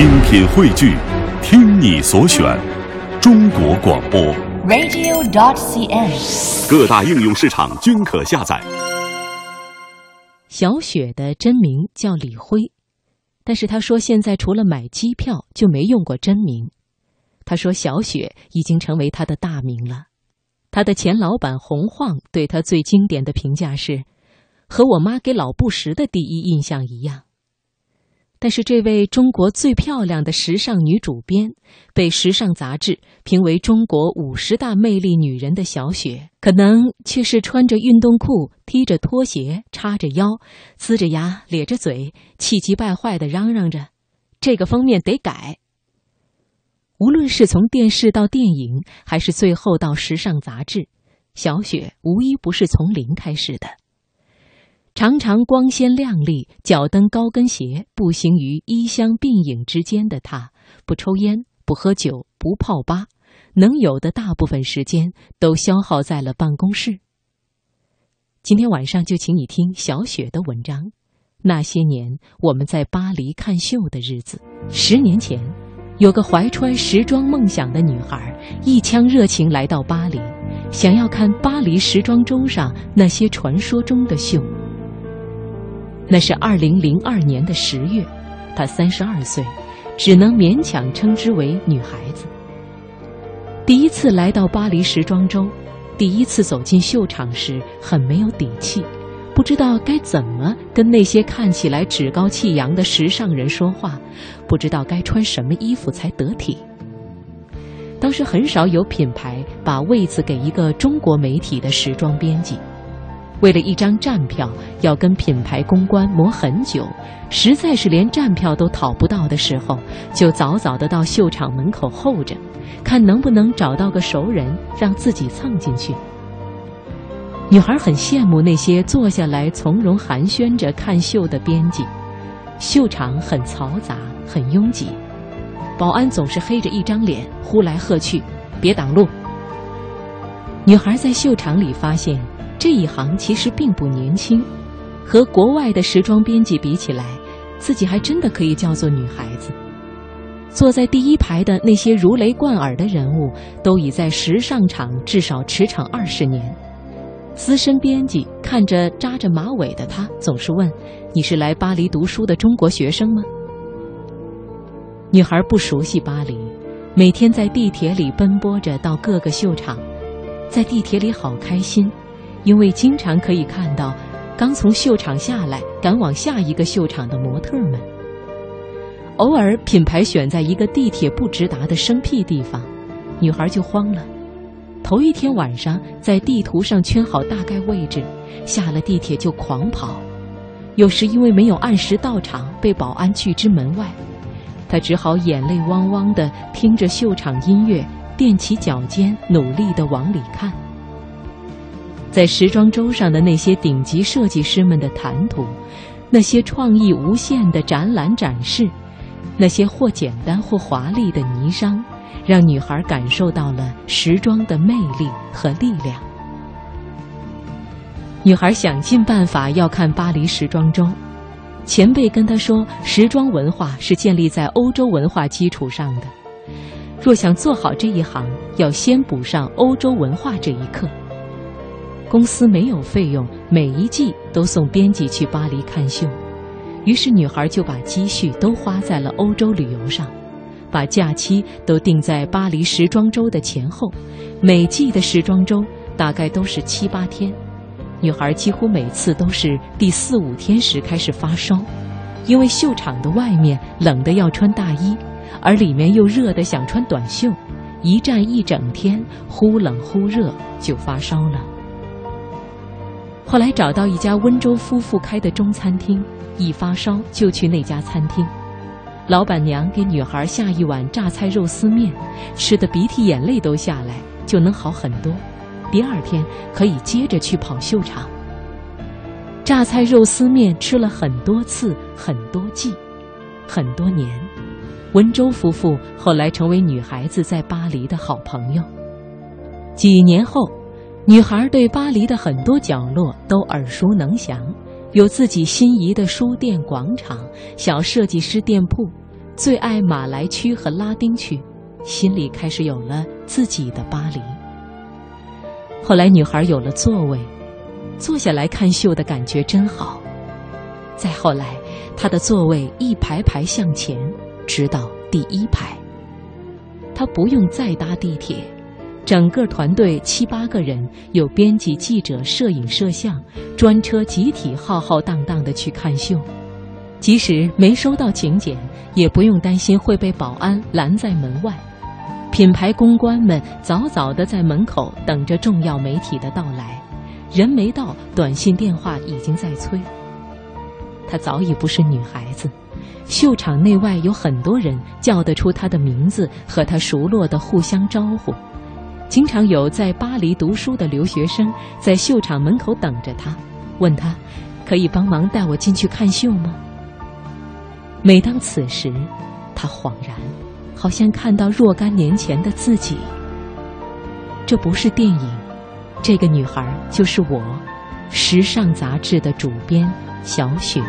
精品汇聚，听你所选，中国广播。radio.dot.cn，。各大应用市场均可下载。小雪的真名叫李辉，但是他说现在除了买机票就没用过真名。他说小雪已经成为他的大名了。他的前老板洪晃对他最经典的评价是，和我妈给老布什的第一印象一样。但是，这位中国最漂亮的时尚女主编，被时尚杂志评为中国五十大魅力女人的小雪，可能却是穿着运动裤、踢着拖鞋、叉着腰、呲着牙、咧着嘴、气急败坏地嚷嚷着：“这个封面得改。”无论是从电视到电影，还是最后到时尚杂志，小雪无一不是从零开始的。常常光鲜亮丽，脚蹬高跟鞋，步行于衣香鬓影之间的她，不抽烟，不喝酒，不泡吧，能有的大部分时间都消耗在了办公室。今天晚上就请你听小雪的文章，《那些年我们在巴黎看秀的日子》。十年前，有个怀揣时装梦想的女孩，一腔热情来到巴黎，想要看巴黎时装周上那些传说中的秀。那是二零零二年的十月，她三十二岁，只能勉强称之为女孩子。第一次来到巴黎时装周，第一次走进秀场时，很没有底气，不知道该怎么跟那些看起来趾高气扬的时尚人说话，不知道该穿什么衣服才得体。当时很少有品牌把位子给一个中国媒体的时装编辑。为了一张站票，要跟品牌公关磨很久，实在是连站票都讨不到的时候，就早早的到秀场门口候着，看能不能找到个熟人，让自己蹭进去。女孩很羡慕那些坐下来从容寒暄着看秀的编辑。秀场很嘈杂，很拥挤，保安总是黑着一张脸，呼来喝去，别挡路。女孩在秀场里发现。这一行其实并不年轻，和国外的时装编辑比起来，自己还真的可以叫做女孩子。坐在第一排的那些如雷贯耳的人物，都已在时尚场至少驰骋二十年。资深编辑看着扎着马尾的她，总是问：“你是来巴黎读书的中国学生吗？”女孩不熟悉巴黎，每天在地铁里奔波着到各个秀场，在地铁里好开心。因为经常可以看到刚从秀场下来赶往下一个秀场的模特们。偶尔品牌选在一个地铁不直达的生僻地方，女孩就慌了。头一天晚上在地图上圈好大概位置，下了地铁就狂跑。有时因为没有按时到场，被保安拒之门外。她只好眼泪汪汪地听着秀场音乐，踮起脚尖，努力地往里看。在时装周上的那些顶级设计师们的谈吐，那些创意无限的展览展示，那些或简单或华丽的霓裳，让女孩感受到了时装的魅力和力量。女孩想尽办法要看巴黎时装周，前辈跟她说，时装文化是建立在欧洲文化基础上的，若想做好这一行，要先补上欧洲文化这一课。公司没有费用，每一季都送编辑去巴黎看秀，于是女孩就把积蓄都花在了欧洲旅游上，把假期都定在巴黎时装周的前后，每季的时装周大概都是七八天，女孩几乎每次都是第四五天时开始发烧，因为秀场的外面冷得要穿大衣，而里面又热得想穿短袖，一站一整天，忽冷忽热就发烧了。后来找到一家温州夫妇开的中餐厅，一发烧就去那家餐厅。老板娘给女孩下一碗榨菜肉丝面，吃的鼻涕眼泪都下来，就能好很多。第二天可以接着去跑秀场。榨菜肉丝面吃了很多次，很多季，很多年。温州夫妇后来成为女孩子在巴黎的好朋友。几年后。女孩对巴黎的很多角落都耳熟能详，有自己心仪的书店、广场、小设计师店铺，最爱马来区和拉丁区，心里开始有了自己的巴黎。后来，女孩有了座位，坐下来看秀的感觉真好。再后来，她的座位一排排向前，直到第一排。她不用再搭地铁，整个团队七八个人，有编辑、记者、摄影、摄像，专车集体浩浩荡荡的去看秀。即使没收到请柬，也不用担心会被保安拦在门外。品牌公关们早早的在门口等着重要媒体的到来，人没到，短信电话已经在催。她早已不是女孩子，秀场内外有很多人叫得出她的名字，和她熟络的互相招呼。经常有在巴黎读书的留学生在秀场门口等着他，问他：“可以帮忙带我进去看秀吗？”每当此时，他恍然。好像看到若干年前的自己。这不是电影，这个女孩就是我，时尚杂志的主编小雪。